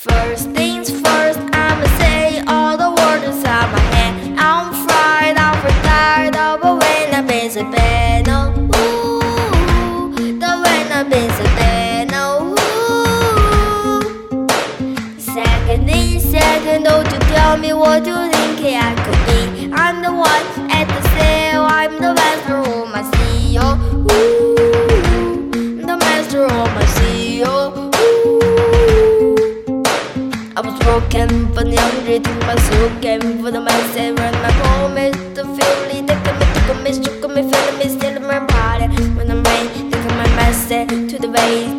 First things first, I'ma say all the words inside my head. I'm fried, I'm tired of a when I've been so bad. No, ooh, the when I've been so bad. No, ooh. Second in second, don't you tell me what you think I could be. I'm the one at the sale, I'm the one. I was broken, but the I'm my soul Came for the mindset. ran my home is the feeling, they come and took me, shook me, feeling me, still my body. When I'm ready, they come my mindset to the base.